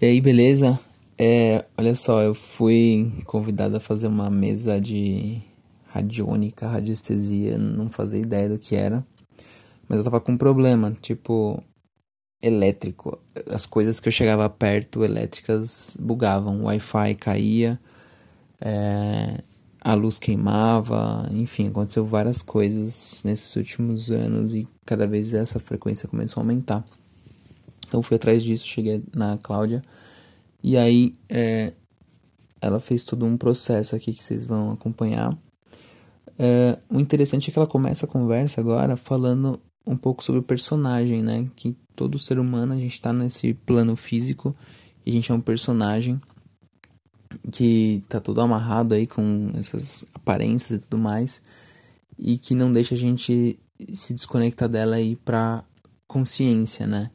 E aí, beleza? É, olha só, eu fui convidado a fazer uma mesa de radiônica, radiestesia, não fazia ideia do que era. Mas eu tava com um problema, tipo, elétrico. As coisas que eu chegava perto, elétricas, bugavam. O Wi-Fi caía, é, a luz queimava, enfim, aconteceu várias coisas nesses últimos anos e cada vez essa frequência começou a aumentar. Então fui atrás disso, cheguei na Cláudia e aí é, ela fez todo um processo aqui que vocês vão acompanhar. É, o interessante é que ela começa a conversa agora falando um pouco sobre o personagem, né? Que todo ser humano, a gente tá nesse plano físico e a gente é um personagem que tá todo amarrado aí com essas aparências e tudo mais e que não deixa a gente se desconectar dela ir pra consciência, né?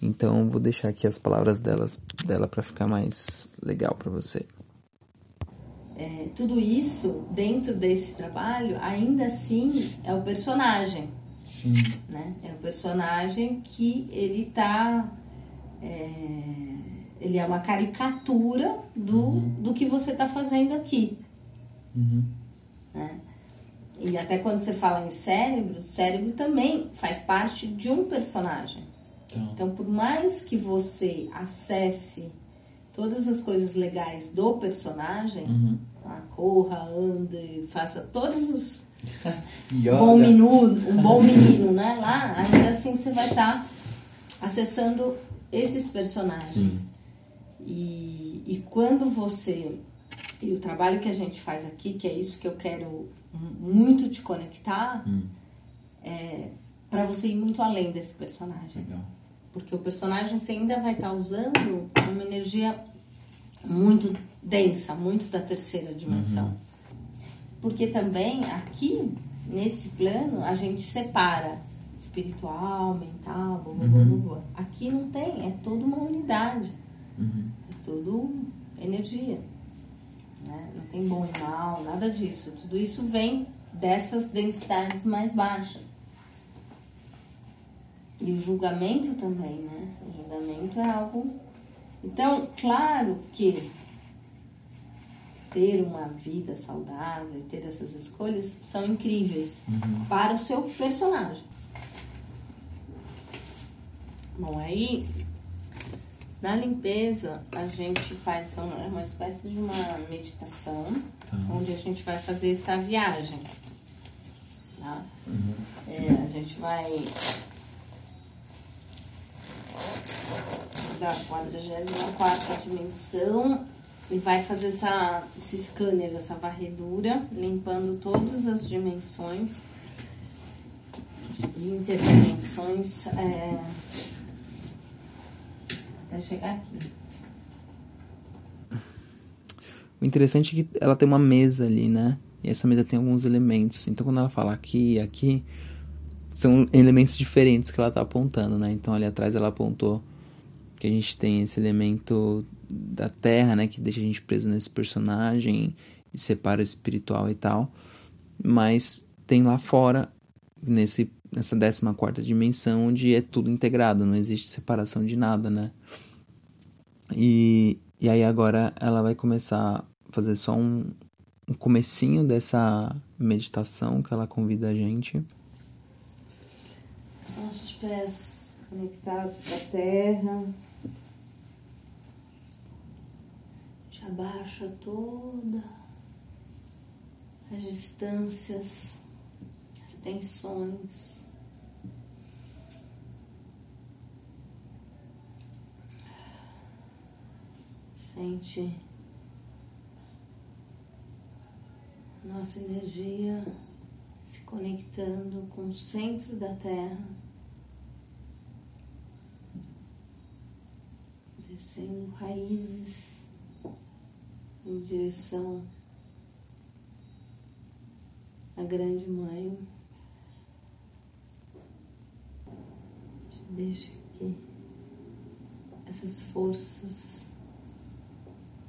Então vou deixar aqui as palavras delas, dela para ficar mais legal para você. É, tudo isso dentro desse trabalho ainda assim é o personagem Sim. Né? É um personagem que ele tá. É, ele é uma caricatura do, uhum. do que você está fazendo aqui. Uhum. Né? E até quando você fala em cérebro, o cérebro também faz parte de um personagem. Então, então por mais que você acesse todas as coisas legais do personagem, uhum. tá? corra, ande, faça todos os bom menino, um bom menino, né? Lá, ainda assim você vai estar tá acessando esses personagens. E, e quando você. E o trabalho que a gente faz aqui, que é isso que eu quero muito te conectar, hum. é para você ir muito além desse personagem. Legal. Porque o personagem você ainda vai estar tá usando uma energia muito densa, muito da terceira dimensão. Uhum. Porque também aqui, nesse plano, a gente separa espiritual, mental, blá, blá, uhum. blá, blá. Aqui não tem, é toda uma unidade. Uhum. É tudo energia. Né? Não tem bom e mal, nada disso. Tudo isso vem dessas densidades mais baixas. E o julgamento também, né? O julgamento é algo. Então, claro que ter uma vida saudável, ter essas escolhas, são incríveis uhum. para o seu personagem. Bom, aí na limpeza a gente faz uma espécie de uma meditação uhum. onde a gente vai fazer essa viagem. Tá? Uhum. É, a gente vai da 44 dimensão e vai fazer essa, esse scanner, essa varredura, limpando todas as dimensões e interdimensões é, até chegar aqui. O interessante é que ela tem uma mesa ali, né? E essa mesa tem alguns elementos. Então quando ela fala aqui e aqui, são elementos diferentes que ela está apontando, né? Então ali atrás ela apontou que a gente tem esse elemento da Terra, né, que deixa a gente preso nesse personagem e separa o espiritual e tal. Mas tem lá fora, nesse, nessa 14 quarta dimensão, onde é tudo integrado, não existe separação de nada, né? E, e aí agora ela vai começar a fazer só um, um comecinho dessa meditação que ela convida a gente. Os nossos pés conectados com a terra. abaixa toda as distâncias, as tensões. Sente nossa energia se conectando com o centro da Terra, descendo raízes em direção à Grande Mãe. Deixe que essas forças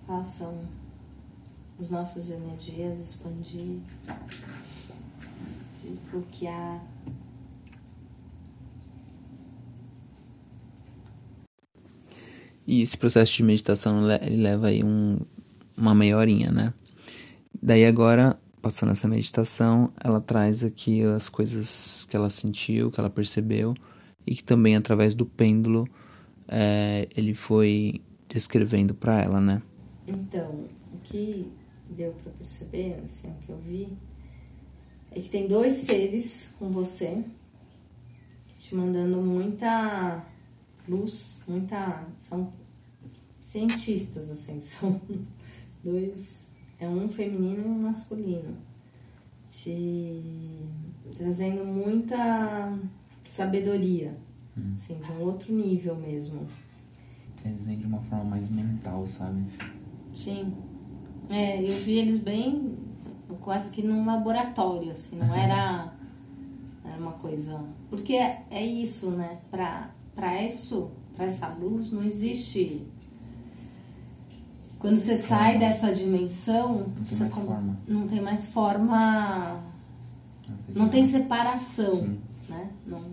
façam as nossas energias expandir, desbloquear. E esse processo de meditação leva aí um, uma meia horinha, né? Daí agora, passando essa meditação, ela traz aqui as coisas que ela sentiu, que ela percebeu e que também através do pêndulo é, ele foi descrevendo para ela, né? Então, o que deu para perceber, assim, o que eu vi, é que tem dois seres com você, te mandando muita luz, muita. São cientistas, assim, são dois. É um feminino e um masculino. Te trazendo muita sabedoria, hum. assim, de um outro nível mesmo. Eles vêm de uma forma mais mental, sabe? Sim. É, eu vi eles bem quase que num laboratório, assim, não era, era uma coisa. Porque é, é isso, né? Pra, pra isso, pra essa luz, não existe. Quando você sai dessa dimensão, não tem mais forma. Não tem mais forma. Não tem separação, Sim. né? Não,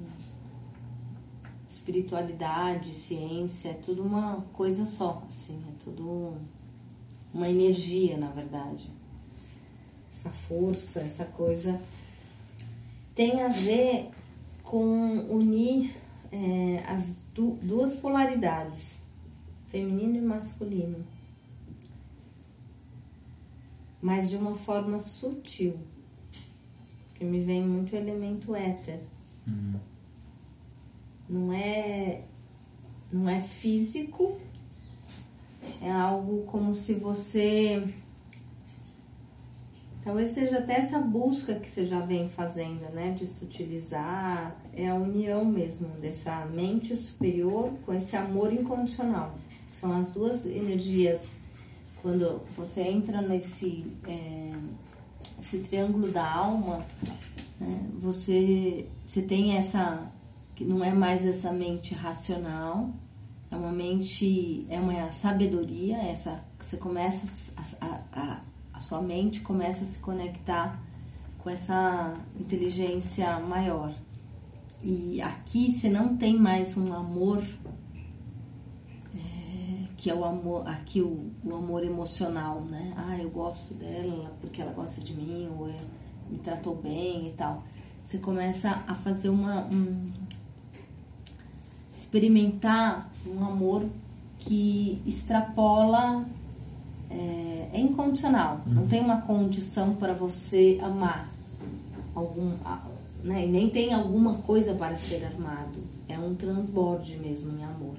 espiritualidade, ciência, é tudo uma coisa só, assim, é tudo uma energia, na verdade. Essa força, essa coisa tem a ver com unir é, as du duas polaridades, feminino e masculino, mas de uma forma sutil, que me vem muito o elemento éter. Uhum. Não é não é físico, é algo como se você. Talvez seja até essa busca que você já vem fazendo, né? De se utilizar. É a união mesmo dessa mente superior com esse amor incondicional. São as duas energias. Quando você entra nesse é, esse triângulo da alma, né? você, você tem essa. que não é mais essa mente racional, é uma mente, é uma sabedoria, essa você começa a, a, a sua mente começa a se conectar com essa inteligência maior. E aqui você não tem mais um amor é, que é o amor, aqui o, o, amor emocional, né? Ah, eu gosto dela porque ela gosta de mim, ou é, me tratou bem e tal. Você começa a fazer uma, um, experimentar um amor que extrapola, é, é incondicional. Uhum. Não tem uma condição para você amar algum, né? E nem tem alguma coisa para ser armado. É um transborde mesmo em amor,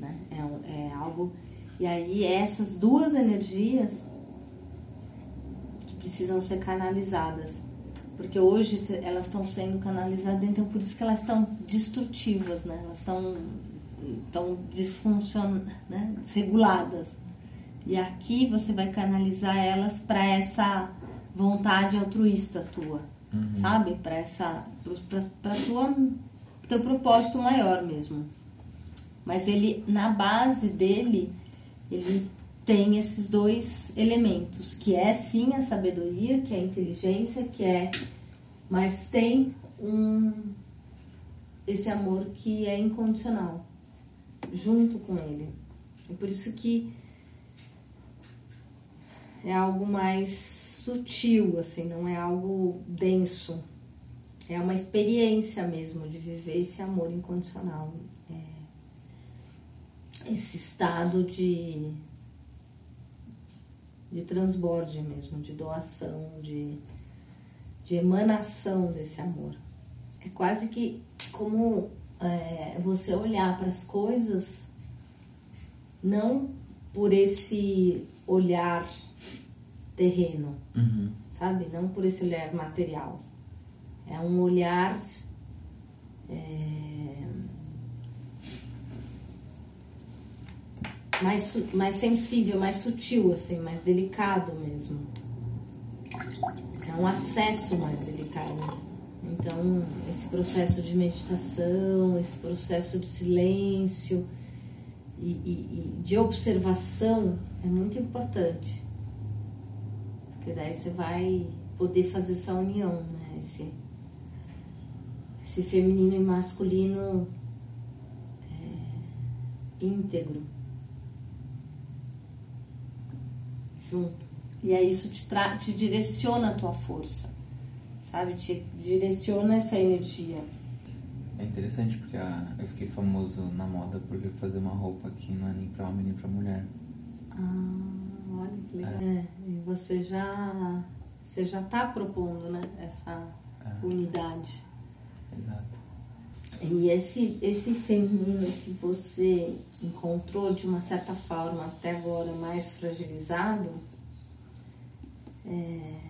né? É, é algo e aí essas duas energias que precisam ser canalizadas porque hoje elas estão sendo canalizadas, então por isso que elas estão destrutivas, né? Elas estão tão disfuncionais, né? desreguladas. E aqui você vai canalizar elas para essa vontade altruísta tua, uhum. sabe? Para essa para tua teu propósito maior mesmo. Mas ele na base dele, ele tem esses dois elementos, que é sim a sabedoria, que é a inteligência, que é mas tem um esse amor que é incondicional junto com ele. É por isso que é algo mais sutil, assim, não é algo denso. É uma experiência mesmo de viver esse amor incondicional. É esse estado de de transborde mesmo, de doação, de, de emanação desse amor. É quase que como é, você olhar para as coisas não por esse olhar terreno, uhum. sabe? Não por esse olhar material. É um olhar é, mais, mais sensível, mais sutil, assim, mais delicado mesmo. É um acesso mais delicado. Então, esse processo de meditação, esse processo de silêncio e, e, e de observação é muito importante. Porque daí você vai poder fazer essa união, né? Esse, esse feminino e masculino é, íntegro. Junto. E aí isso te, te direciona a tua força, sabe? Te direciona essa energia. É interessante porque a, eu fiquei famoso na moda por fazer uma roupa que não é nem pra homem nem pra mulher. Ah. É, é e você já, você já tá propondo, né? Essa é. unidade. Exato. E esse, esse feminino que você encontrou de uma certa forma até agora mais fragilizado, é...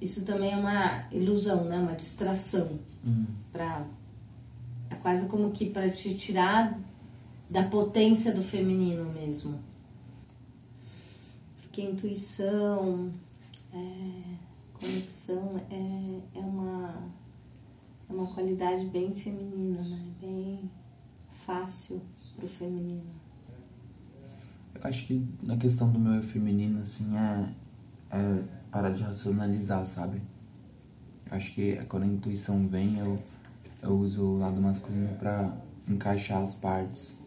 isso também é uma ilusão, né? uma distração. Hum. Pra... É quase como que para te tirar da potência do feminino mesmo. Porque intuição, é... conexão é, é uma é uma qualidade bem feminina, né? Bem fácil pro feminino. Eu acho que na questão do meu feminino, assim, é, é parar de racionalizar, sabe? Eu acho que quando a intuição vem, eu, eu uso o lado masculino para encaixar as partes.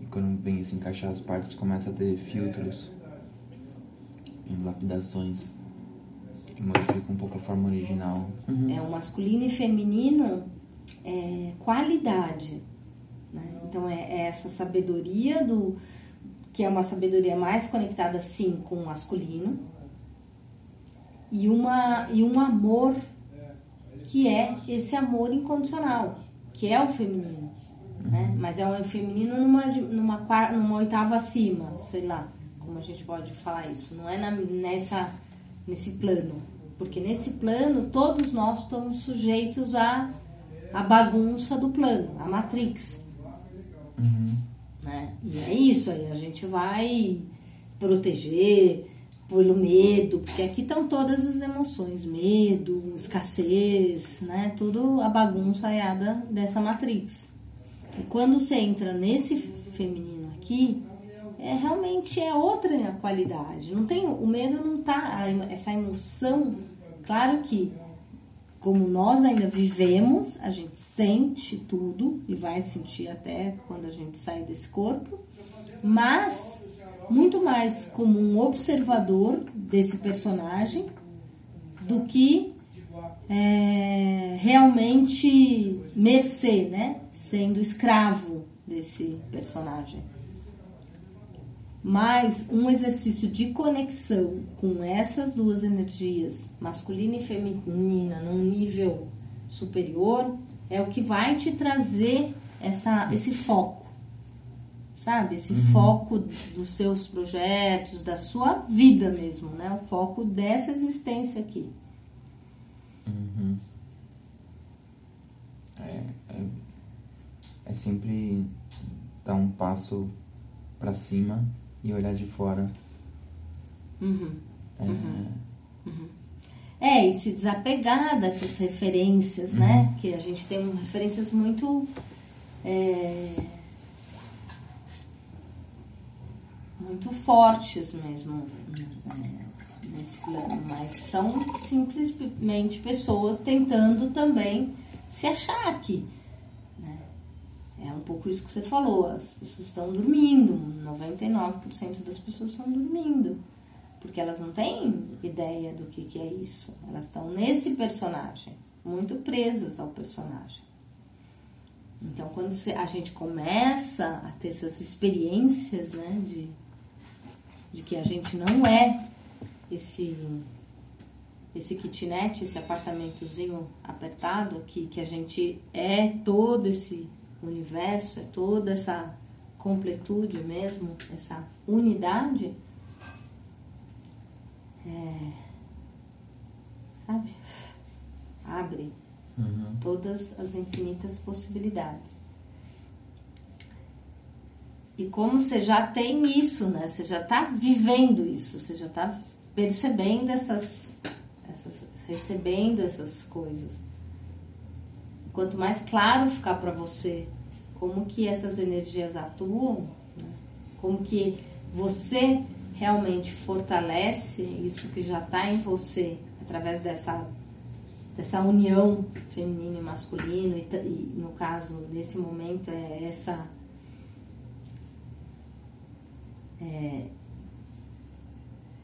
E quando vem esse encaixar as partes, começa a ter filtros em lapidações que modifica um pouco a forma original. Uhum. É o masculino e feminino é qualidade. Né? Então é, é, essa sabedoria do que é uma sabedoria mais conectada sim com o masculino e uma e um amor que é esse amor incondicional que é o feminino. Né mas é um feminino numa numa numa oitava acima sei lá como a gente pode falar isso não é na, nessa nesse plano. Porque nesse plano todos nós estamos sujeitos à, à bagunça do plano, à Matrix. Uhum. Né? E é isso aí, a gente vai proteger pelo medo, porque aqui estão todas as emoções, medo, escassez, né? Tudo a bagunça aiada dessa matrix. E quando você entra nesse feminino aqui, é realmente é outra qualidade. Não tem o medo não tá essa emoção, claro que como nós ainda vivemos, a gente sente tudo e vai sentir até quando a gente sair desse corpo, mas muito mais como um observador desse personagem do que é, realmente mercê, né? Sendo escravo desse personagem. Mas um exercício de conexão com essas duas energias, masculina e feminina, num nível superior, é o que vai te trazer essa, esse foco, sabe? Esse uhum. foco dos seus projetos, da sua vida mesmo, né? O foco dessa existência aqui. Uhum. É, é, é sempre dar um passo para cima e olhar de fora. Uhum. É... Uhum. Uhum. é, e se desapegar dessas referências, né? Uhum. Que a gente tem referências muito. É, muito fortes mesmo nesse plano, mas são simplesmente pessoas tentando também se achar aqui. É um pouco isso que você falou, as pessoas estão dormindo, 99% das pessoas estão dormindo, porque elas não têm ideia do que, que é isso. Elas estão nesse personagem, muito presas ao personagem. Então, quando a gente começa a ter essas experiências, né, de, de que a gente não é esse esse kitnet, esse apartamentozinho apertado aqui, que a gente é todo esse o universo, é toda essa completude mesmo, essa unidade, é, sabe? Abre uhum. todas as infinitas possibilidades. E como você já tem isso, né? Você já está vivendo isso, você já está percebendo essas, essas, recebendo essas coisas quanto mais claro ficar para você como que essas energias atuam, né? como que você realmente fortalece isso que já está em você através dessa dessa união feminino e masculino e, e no caso nesse momento é essa é,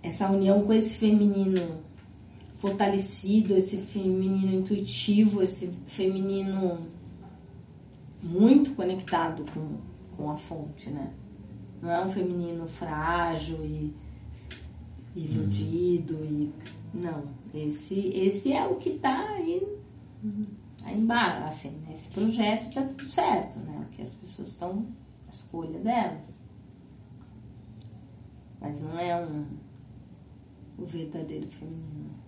essa união com esse feminino fortalecido, esse feminino intuitivo, esse feminino muito conectado com, com a fonte, né? Não é um feminino frágil e iludido uhum. e não, esse esse é o que está aí aí embaixo, assim, nesse projeto está tudo certo, né? Que as pessoas estão a escolha delas. Mas não é um o verdadeiro feminino.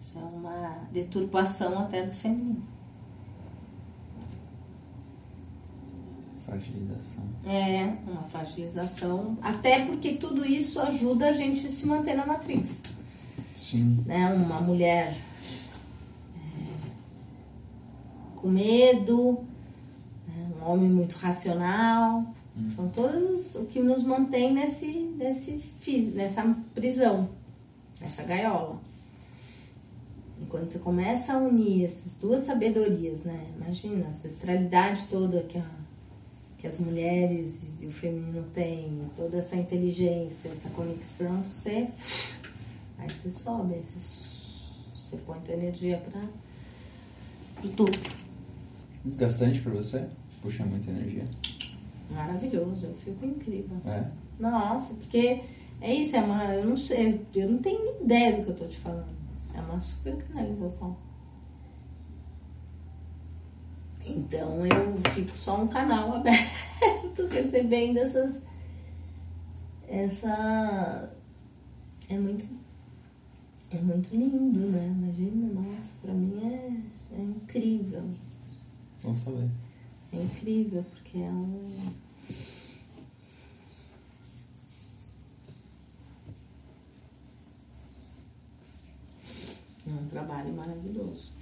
Isso é uma deturpação até do feminino. Fragilização. É, uma fragilização. Até porque tudo isso ajuda a gente a se manter na matriz. Sim. Né? Uma mulher é, com medo, né? um homem muito racional. Hum. São todos o que nos mantém nesse, nesse, nessa prisão, nessa gaiola. E quando você começa a unir essas duas sabedorias, né? Imagina, a ancestralidade toda que, a, que as mulheres e o feminino têm, toda essa inteligência, essa conexão, você. Aí você sobe, aí você, você põe tua energia para o topo. Desgastante para você? Puxa muita energia? Maravilhoso, eu fico incrível. É? Nossa, porque é isso, é uma, eu não sei, eu não tenho ideia do que eu tô te falando. Uma super canalização. Então eu fico só um canal aberto recebendo essas. Essa. É muito. É muito lindo, né? Imagina, nossa, pra mim é, é incrível. Vamos saber. É incrível, porque é um. É um trabalho maravilhoso.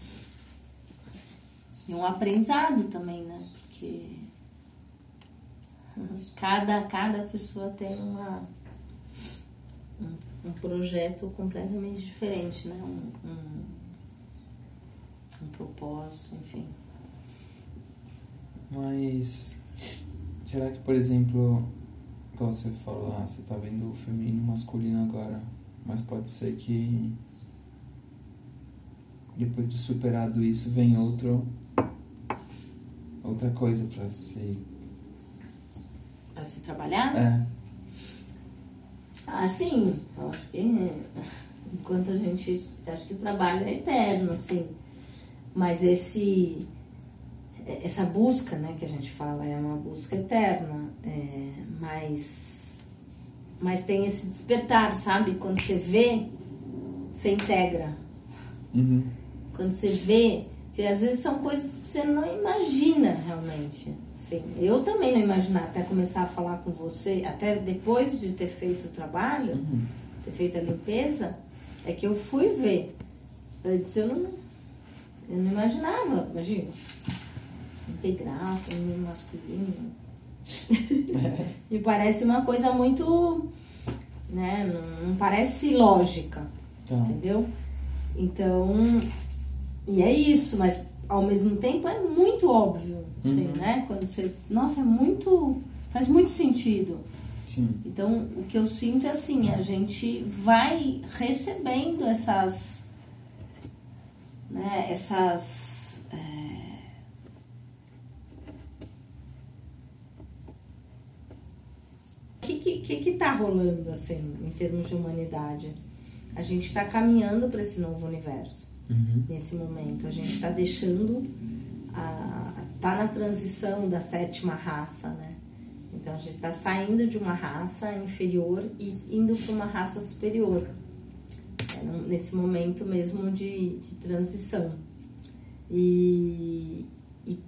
E um aprendizado também, né? Porque cada, cada pessoa tem uma, um, um projeto completamente diferente, né? Um, um, um propósito, enfim. Mas será que, por exemplo, como você falou, ah, você tá vendo o feminino masculino agora, mas pode ser que depois de superado isso vem outro outra coisa para se para se trabalhar? É. Ah sim. Eu acho que enquanto a gente acho que o trabalho é eterno assim. Mas esse essa busca né que a gente fala é uma busca eterna. É, mas mas tem esse despertar sabe? Quando você vê você integra uhum. Quando você vê, que às vezes são coisas que você não imagina realmente. Assim, eu também não imaginava até começar a falar com você, até depois de ter feito o trabalho, uhum. ter feito a limpeza, é que eu fui ver. Eu disse, eu não, eu não imaginava, imagina. Integral, feminino, masculino. Me parece uma coisa muito. Né, não, não parece lógica. Então. Entendeu? Então, e é isso, mas ao mesmo tempo é muito óbvio, assim, uhum. né? Quando você. Nossa, é muito. faz muito sentido. Sim. Então, o que eu sinto é assim: a gente vai recebendo essas. Né, essas. É... O que, que, que, que tá rolando, assim, em termos de humanidade? A gente está caminhando para esse novo universo uhum. nesse momento. A gente está deixando, a, tá na transição da sétima raça, né? Então a gente está saindo de uma raça inferior e indo para uma raça superior. É, nesse momento mesmo de, de transição. E, e,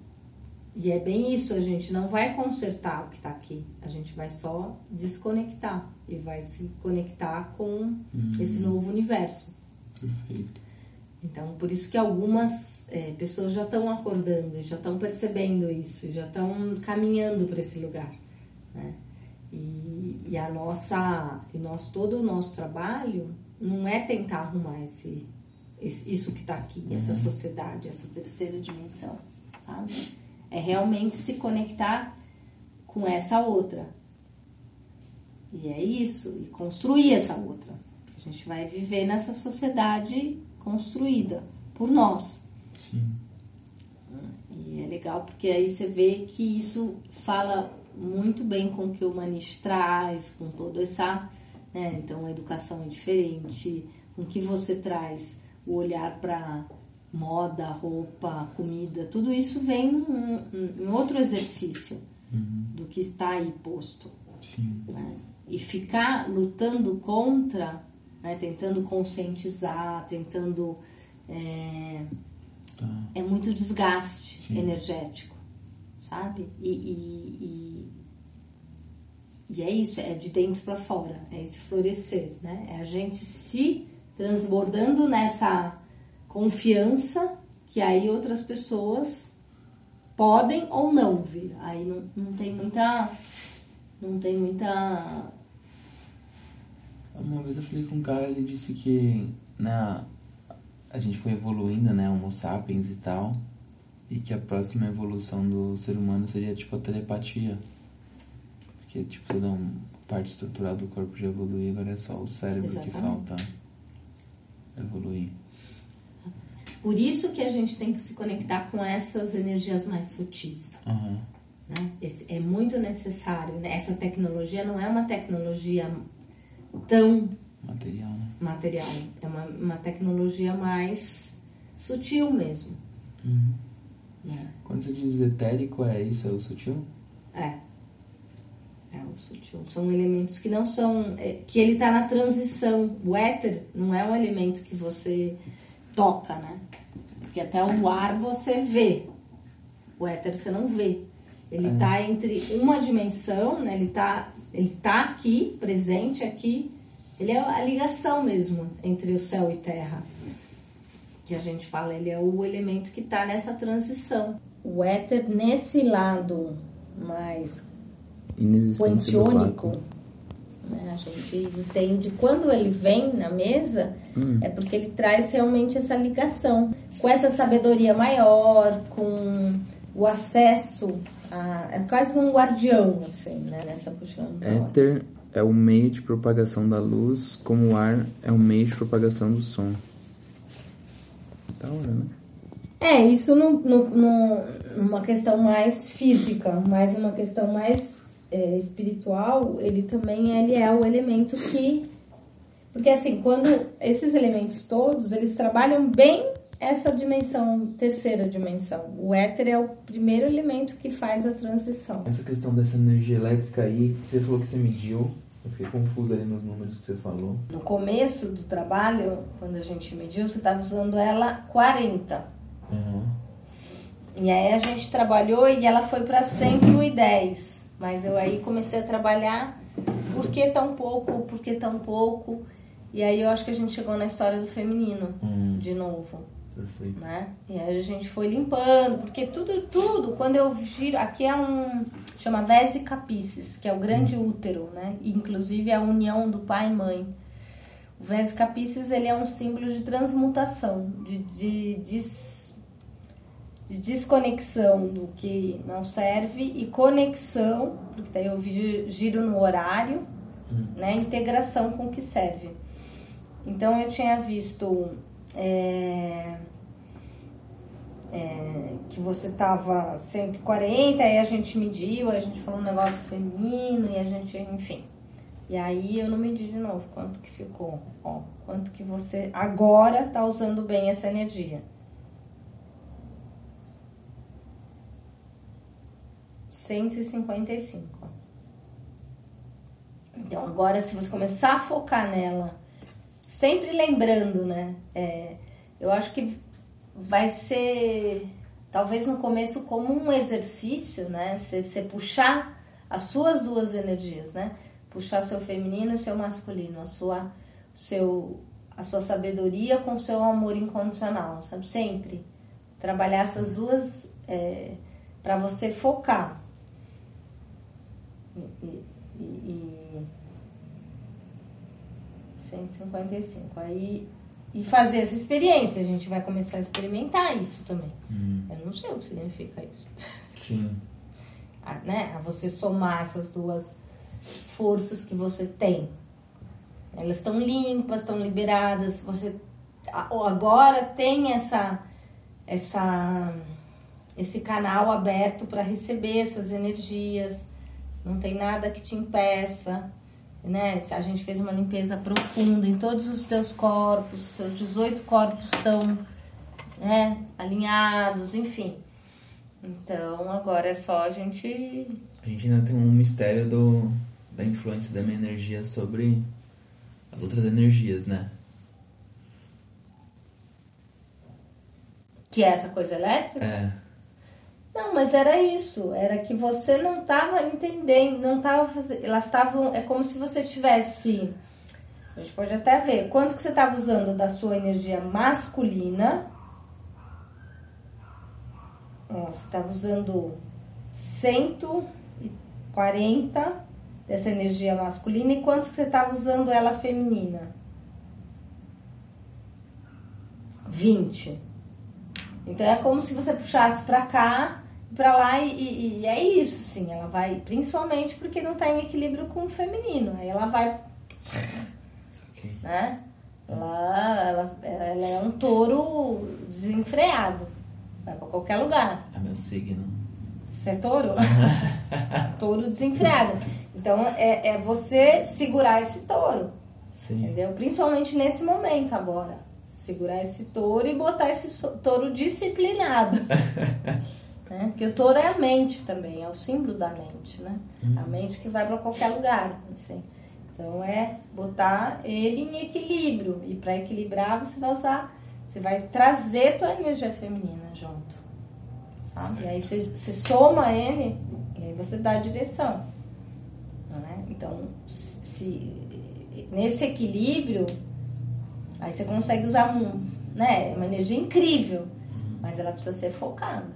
e, é bem isso, a gente não vai consertar o que está aqui, a gente vai só desconectar e vai se conectar com uhum. esse novo universo. Perfeito. Então, por isso que algumas é, pessoas já estão acordando, já estão percebendo isso, já estão caminhando para esse lugar, né? E, e, a nossa, e nós todo o nosso trabalho não é tentar arrumar esse, esse isso que está aqui, uhum. essa sociedade, essa terceira dimensão, sabe? É realmente se conectar com essa outra. E é isso, e construir essa outra. A gente vai viver nessa sociedade construída por nós. Sim. E é legal porque aí você vê que isso fala muito bem com o que o Manish traz, com toda essa. Né? Então a educação é diferente, com o que você traz, o olhar para moda, roupa, comida, tudo isso vem em outro exercício uhum. do que está aí posto. Sim. Né? E ficar lutando contra, né? tentando conscientizar, tentando. É, tá. é muito desgaste Sim. energético, sabe? E, e, e, e, é isso, é de dentro para fora, é esse florescer, né? É a gente se transbordando nessa confiança que aí outras pessoas podem ou não vir. Aí não, não tem muita. Não tem muita. Uma vez eu falei com um cara, ele disse que na, a gente foi evoluindo, né? Homo sapiens e tal. E que a próxima evolução do ser humano seria tipo a telepatia. Porque tipo toda uma parte estrutural do corpo já evoluiu, agora é só o cérebro Exatamente. que falta evoluir. Por isso que a gente tem que se conectar com essas energias mais sutis. Uhum. Né? Esse, é muito necessário. Né? Essa tecnologia não é uma tecnologia tão material. Né? Material. É uma, uma tecnologia mais sutil mesmo. Uhum. Né? Quando você diz etérico, é isso? É o sutil? É. É o sutil. São elementos que não são. É, que ele está na transição. O éter não é um elemento que você toca, né? Porque até o ar você vê. O éter você não vê. Ele está é. entre uma dimensão, né? Ele está ele tá aqui, presente aqui. Ele é a ligação mesmo entre o céu e terra. Que a gente fala, ele é o elemento que está nessa transição. O éter nesse lado mais quantiônico, né? A gente entende quando ele vem na mesa hum. é porque ele traz realmente essa ligação com essa sabedoria maior, com o acesso a, é quase um guardião assim, né? Nessa puxando. Éter é o meio de propagação da luz, como o ar é o meio de propagação do som. Da hora, né? É, isso no, no, no, numa questão mais física, mas uma questão mais é, espiritual, ele também ele é o elemento que. Porque assim, quando esses elementos todos, eles trabalham bem essa dimensão, terceira dimensão. O éter é o primeiro elemento que faz a transição. Essa questão dessa energia elétrica aí, você falou que você mediu, eu fiquei confusa ali nos números que você falou. No começo do trabalho, quando a gente mediu, você estava usando ela 40. Uhum. E aí a gente trabalhou e ela foi para 110. Mas eu aí comecei a trabalhar por que tão pouco, por que tão pouco. E aí eu acho que a gente chegou na história do feminino hum. de novo. Perfeito. Né? E aí a gente foi limpando, porque tudo, tudo, quando eu giro, aqui é um, chama Vésica Pisces, que é o grande hum. útero, né? Inclusive a união do pai e mãe. O Vésica Pisces, ele é um símbolo de transmutação, de, de, de de desconexão do que não serve e conexão, porque daí eu giro no horário, hum. né? Integração com o que serve. Então eu tinha visto é, é, que você tava 140, aí a gente mediu, a gente falou um negócio feminino e a gente, enfim. E aí eu não medi de novo quanto que ficou, ó, quanto que você agora tá usando bem essa energia. 155. Então, agora, se você começar a focar nela, sempre lembrando, né? É, eu acho que vai ser, talvez no começo, como um exercício, né? Você puxar as suas duas energias, né? Puxar seu feminino e seu masculino, a sua, seu, a sua sabedoria com seu amor incondicional, sabe? Sempre trabalhar essas duas é, para você focar e, e, e 155. Aí e fazer essa experiência. A gente vai começar a experimentar isso também. Hum. Eu não sei o que significa isso. Sim. A, né? a você somar essas duas forças que você tem. Elas estão limpas, estão liberadas. Você agora tem essa, essa, esse canal aberto para receber essas energias. Não tem nada que te impeça. Né? A gente fez uma limpeza profunda em todos os teus corpos, seus 18 corpos estão né, alinhados, enfim. Então agora é só a gente. A gente ainda tem um mistério do, da influência da minha energia sobre as outras energias, né? Que é essa coisa elétrica? É. Não, mas era isso. Era que você não estava entendendo, não estava fazendo. Elas estavam. É como se você tivesse. A gente pode até ver quanto que você estava usando da sua energia masculina. Ó, você estava usando 140 dessa energia masculina e quanto que você estava usando ela feminina? 20. Então é como se você puxasse para cá, para lá e, e, é isso, sim. Ela vai, principalmente porque não está em equilíbrio com o feminino. Aí ela vai, né? Ela, ela, ela é um touro desenfreado. Vai para qualquer lugar. É meu signo. Você é touro? touro desenfreado. Então é, é você segurar esse touro. Sim. Entendeu? Principalmente nesse momento agora. Segurar esse touro e botar esse touro disciplinado. né? Porque o touro é a mente também, é o símbolo da mente, né? Hum. A mente que vai para qualquer lugar. Assim. Então é botar ele em equilíbrio. E para equilibrar você vai usar, você vai trazer tua energia feminina junto. Sabe? E aí você, você soma ele e aí você dá a direção. Né? Então, se, nesse equilíbrio, aí você consegue usar né, uma energia incrível, mas ela precisa ser focada,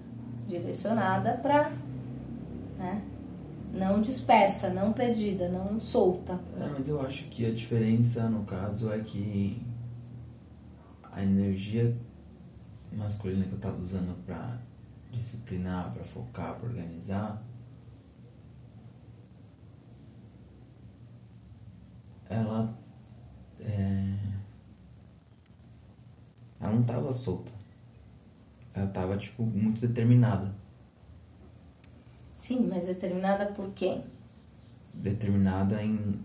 direcionada para né, não dispersa, não perdida, não solta. É, mas eu acho que a diferença no caso é que a energia masculina que eu estava usando para disciplinar, para focar, para organizar, ela é, ela não tava solta. Ela tava tipo muito determinada. Sim, mas determinada por quê? Determinada em,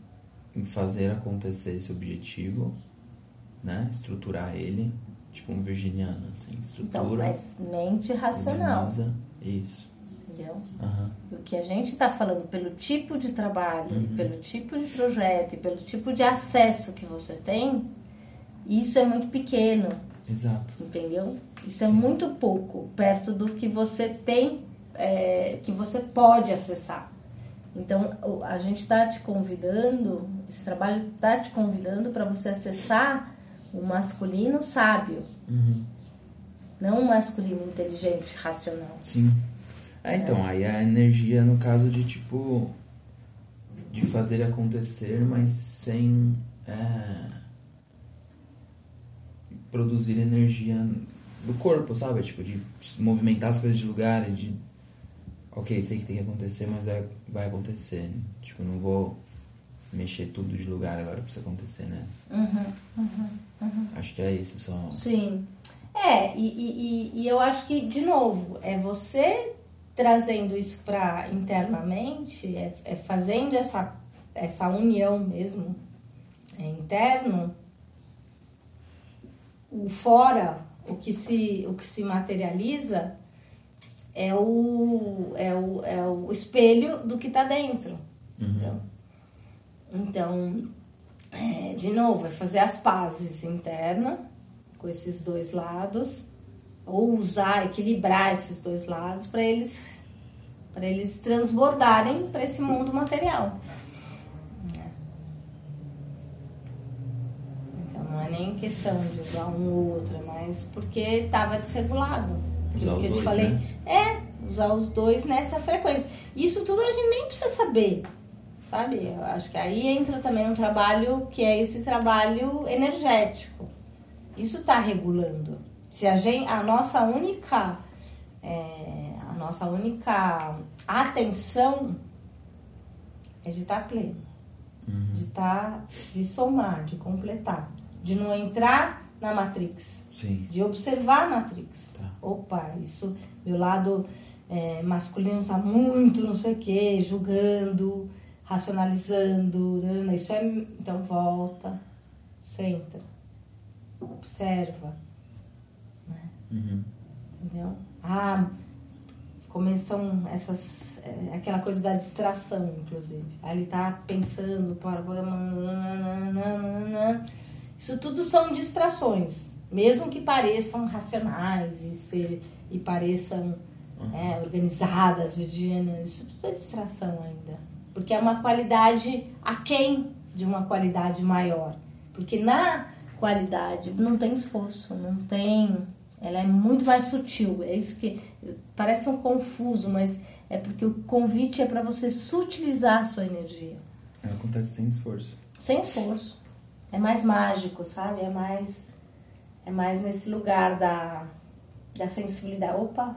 em fazer acontecer esse objetivo, né? Estruturar ele, tipo um virginiano, assim, estrutura. Então, mas mente racional. Organiza, isso entendeu? Uhum. O que a gente está falando pelo tipo de trabalho, uhum. pelo tipo de projeto e pelo tipo de acesso que você tem, isso é muito pequeno. Exato. Entendeu? Isso é Sim. é muito pouco perto do que você tem, é, que você pode acessar. Então, a gente está te convidando, esse trabalho está te convidando para você acessar o masculino sábio. Uhum. Não o masculino inteligente, racional. Sim. É, então, aí a energia, no caso de tipo. de fazer acontecer, mas sem. É, produzir energia do corpo, sabe? Tipo, de movimentar as coisas de lugar, de. Ok, sei que tem que acontecer, mas vai, vai acontecer. Tipo, não vou mexer tudo de lugar agora pra isso acontecer, né? Uhum, uhum, uhum. Acho que é isso só. Sim. É, e, e, e eu acho que, de novo, é você trazendo isso para internamente, é, é, fazendo essa, essa união mesmo é, interno, o fora, o que se, o que se materializa, é o, é o, é o espelho do que está dentro. Uhum. Então, é, de novo, é fazer as pazes interna com esses dois lados ou usar, equilibrar esses dois lados para eles para eles transbordarem para esse mundo material. É. Então não é nem questão de usar um ou outro, é mais porque estava desregulado. Usar que eu te falei. Né? É, usar os dois nessa frequência. Isso tudo a gente nem precisa saber. Sabe? Eu acho que aí entra também um trabalho que é esse trabalho energético. Isso está regulando. Se a gente, a nossa única é, a nossa única atenção é de estar pleno. Uhum. De estar, de somar, de completar. De não entrar na Matrix. Sim. De observar a Matrix. Tá. Opa, isso, meu lado é, masculino está muito não sei o que, julgando, racionalizando. Isso é. Então volta, senta, observa. Né? Uhum. Entendeu? Ah, começam essas. É, aquela coisa da distração, inclusive. Aí ele tá pensando, para. Isso tudo são distrações. Mesmo que pareçam racionais e, ser, e pareçam uhum. é, organizadas, virgínias, isso tudo é distração ainda. Porque é uma qualidade aquém de uma qualidade maior. Porque na qualidade não tem esforço, não tem. Ela é muito mais sutil. É isso que parece um confuso, mas é porque o convite é para você sutilizar a sua energia. Ela acontece sem esforço. Sem esforço. É mais mágico, sabe? É mais é mais nesse lugar da, da sensibilidade. Opa,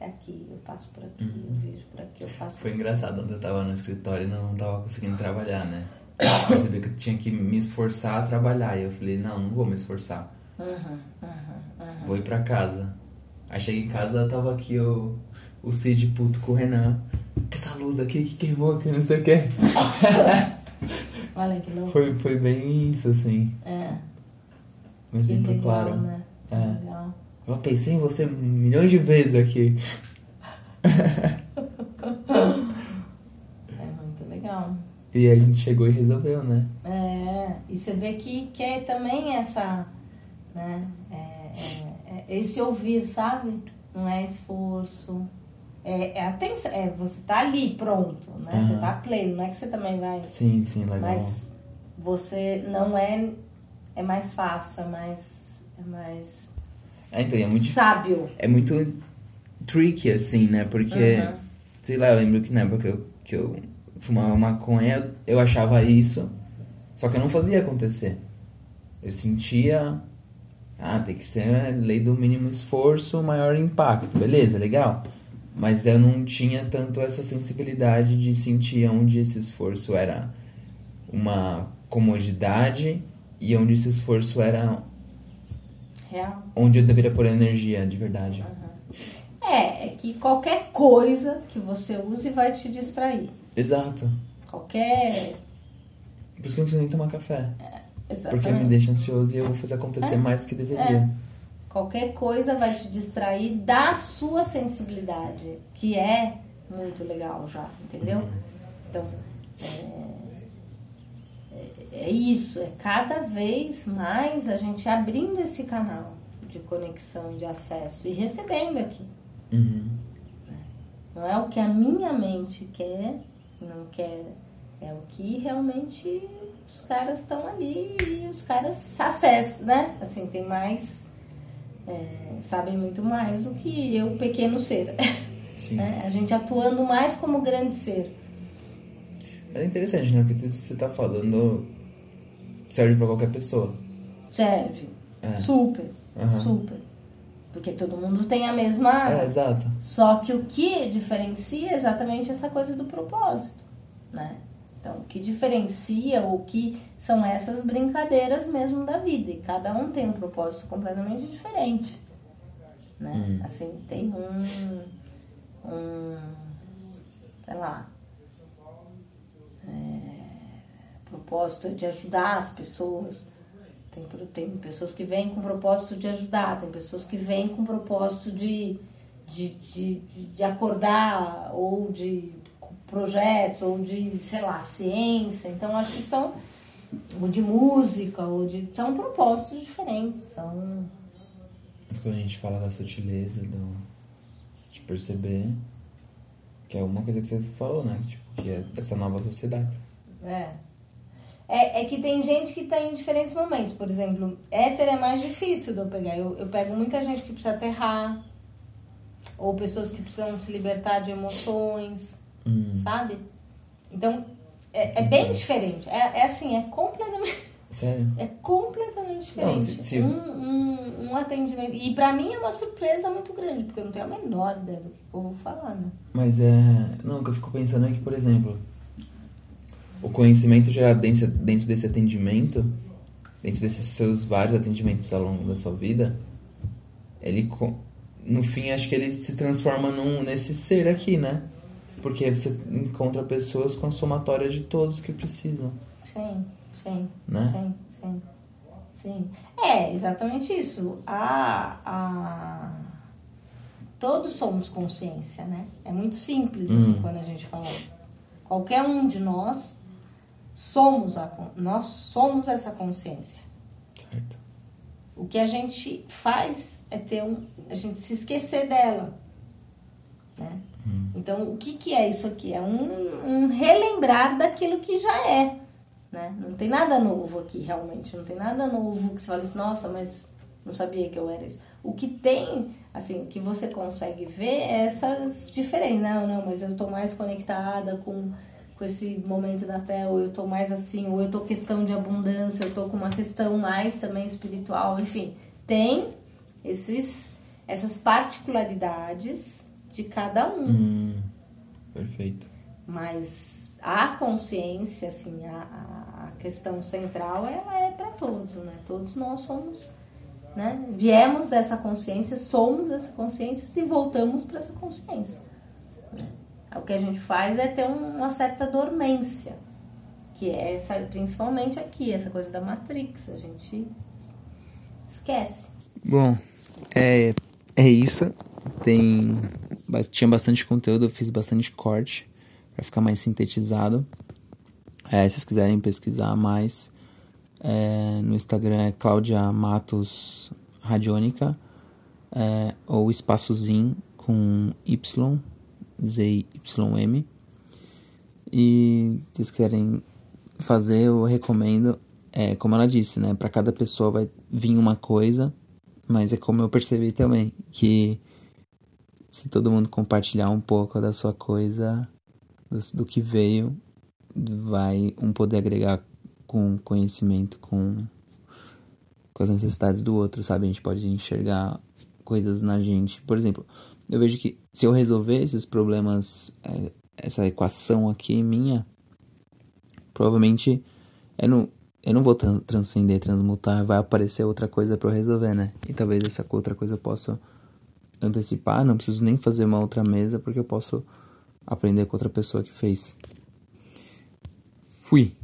é aqui, eu passo por aqui, uhum. eu vejo por aqui, eu faço Foi engraçado, ontem eu tava no escritório e não tava conseguindo trabalhar, né? Eu percebi que eu tinha que me esforçar a trabalhar. E eu falei, não, não vou me esforçar. Uhum, uhum, vou ir pra casa. Aí cheguei em casa, tava aqui o, o Cid puto com o Renan. Que essa luz aqui que queimou aqui, não sei o que. Olha que louco. Foi, foi bem isso, assim. É. Um exemplo legal, claro. Né? É. Legal. Eu pensei em você milhões de vezes aqui. É muito legal. E a gente chegou e resolveu, né? É, e você vê que, que é também essa, né? É, é, é esse ouvir, sabe? Não é esforço. É, é atenção, é, você tá ali pronto, né? Uhum. Você tá pleno, não é que você também vai. Sim, sim, legal. Mas você não é. É mais fácil, é mais. É mais. É, então, é muito. Sábio. É muito tricky, assim, né? Porque. Uhum. Sei lá, eu lembro que na época que eu, que eu fumava maconha, eu achava isso, só que eu não fazia acontecer. Eu sentia. Ah, tem que ser lei do mínimo esforço, maior impacto. Beleza, legal. Mas eu não tinha tanto essa sensibilidade de sentir onde esse esforço era uma comodidade e onde esse esforço era real. Onde eu deveria pôr energia de verdade. Uhum. É, é que qualquer coisa que você use vai te distrair. Exato. Qualquer. Por isso que eu não preciso nem tomar café. É, Porque me deixa ansioso e eu vou fazer acontecer é. mais do que deveria. É. Qualquer coisa vai te distrair da sua sensibilidade, que é muito legal já, entendeu? Uhum. Então, é, é, é, isso, é cada vez mais a gente abrindo esse canal de conexão, de acesso e recebendo aqui. Uhum. Não é o que a minha mente quer, não quer, é o que realmente os caras estão ali e os caras acessam, né? Assim, tem mais é, sabem muito mais do que eu, pequeno ser. Né? A gente atuando mais como grande ser. É interessante, né? Porque você está falando serve para qualquer pessoa. Serve. É. Super. Uhum. Super. Porque todo mundo tem a mesma. É, exato. Só que o que diferencia é exatamente essa coisa do propósito, né? Então, o que diferencia, o que são essas brincadeiras mesmo da vida. E cada um tem um propósito completamente diferente. Né? Hum. Assim, tem um, um sei lá, é, propósito de ajudar as pessoas. Tem, tem pessoas que vêm com propósito de ajudar, tem pessoas que vêm com propósito de, de, de, de acordar ou de projetos, ou de, sei lá, ciência. Então, acho que são, ou de música, ou de. São propósitos diferentes. São. Mas quando a gente fala da sutileza, do, de perceber, que é uma coisa que você falou, né? Tipo, que é essa nova sociedade. É. É, é que tem gente que tá em diferentes momentos. Por exemplo, hétero é mais difícil de eu pegar. Eu, eu pego muita gente que precisa aterrar, ou pessoas que precisam se libertar de emoções hum. sabe? Então, é, é bem diferente. É, é, assim, é completamente. Sério? É completamente diferente. Não, se, se... Um, um, um, atendimento. E pra mim é uma surpresa muito grande, porque eu não tenho a menor ideia do que eu vou falar, né? Mas é. Não, o que eu fico pensando é que, por exemplo, o conhecimento gerado dentro desse atendimento, dentro desses seus vários atendimentos ao longo da sua vida, ele no fim acho que ele se transforma num, nesse ser aqui, né? Porque você encontra pessoas com a somatória de todos que precisam. Sim, sim. Né? Sim, sim. Sim. É, exatamente isso. A, a... Todos somos consciência, né? É muito simples, assim, hum. quando a gente fala. Qualquer um de nós somos a, nós somos essa consciência. Certo. O que a gente faz é ter um, a gente se esquecer dela, né? Hum. Então, o que, que é isso aqui? É um, um relembrar daquilo que já é, né? Não tem nada novo aqui, realmente. Não tem nada novo que você fala assim, nossa, mas não sabia que eu era isso. O que tem, assim, que você consegue ver é essas diferenças. Não, não, mas eu tô mais conectada com com esse momento da Terra, ou eu tô mais assim, ou eu tô questão de abundância, eu tô com uma questão mais também espiritual, enfim, tem esses essas particularidades de cada um. Hum, perfeito. Mas a consciência, assim, a, a questão central, ela é para todos, né? Todos nós somos, né? Viemos dessa consciência, somos essa consciência e voltamos para essa consciência. O que a gente faz é ter uma certa dormência, que é essa, principalmente aqui, essa coisa da Matrix. A gente esquece. Bom, é, é isso. Tem, tinha bastante conteúdo, eu fiz bastante corte para ficar mais sintetizado. É, se vocês quiserem pesquisar mais, é, no Instagram é Claudia Matos Radiônica, é, ou espaçozinho com Y ZYM. E se vocês quiserem fazer, eu recomendo. É, como ela disse, né? Para cada pessoa vai vir uma coisa, mas é como eu percebi também, que se todo mundo compartilhar um pouco da sua coisa, do, do que veio, vai um poder agregar com conhecimento, com, com as necessidades do outro, sabe? A gente pode enxergar coisas na gente. Por exemplo, eu vejo que se eu resolver esses problemas, é, essa equação aqui minha, provavelmente eu não, eu não vou transcender, transmutar, vai aparecer outra coisa para eu resolver, né? E talvez essa outra coisa eu possa antecipar, não preciso nem fazer uma outra mesa porque eu posso aprender com outra pessoa que fez. Fui.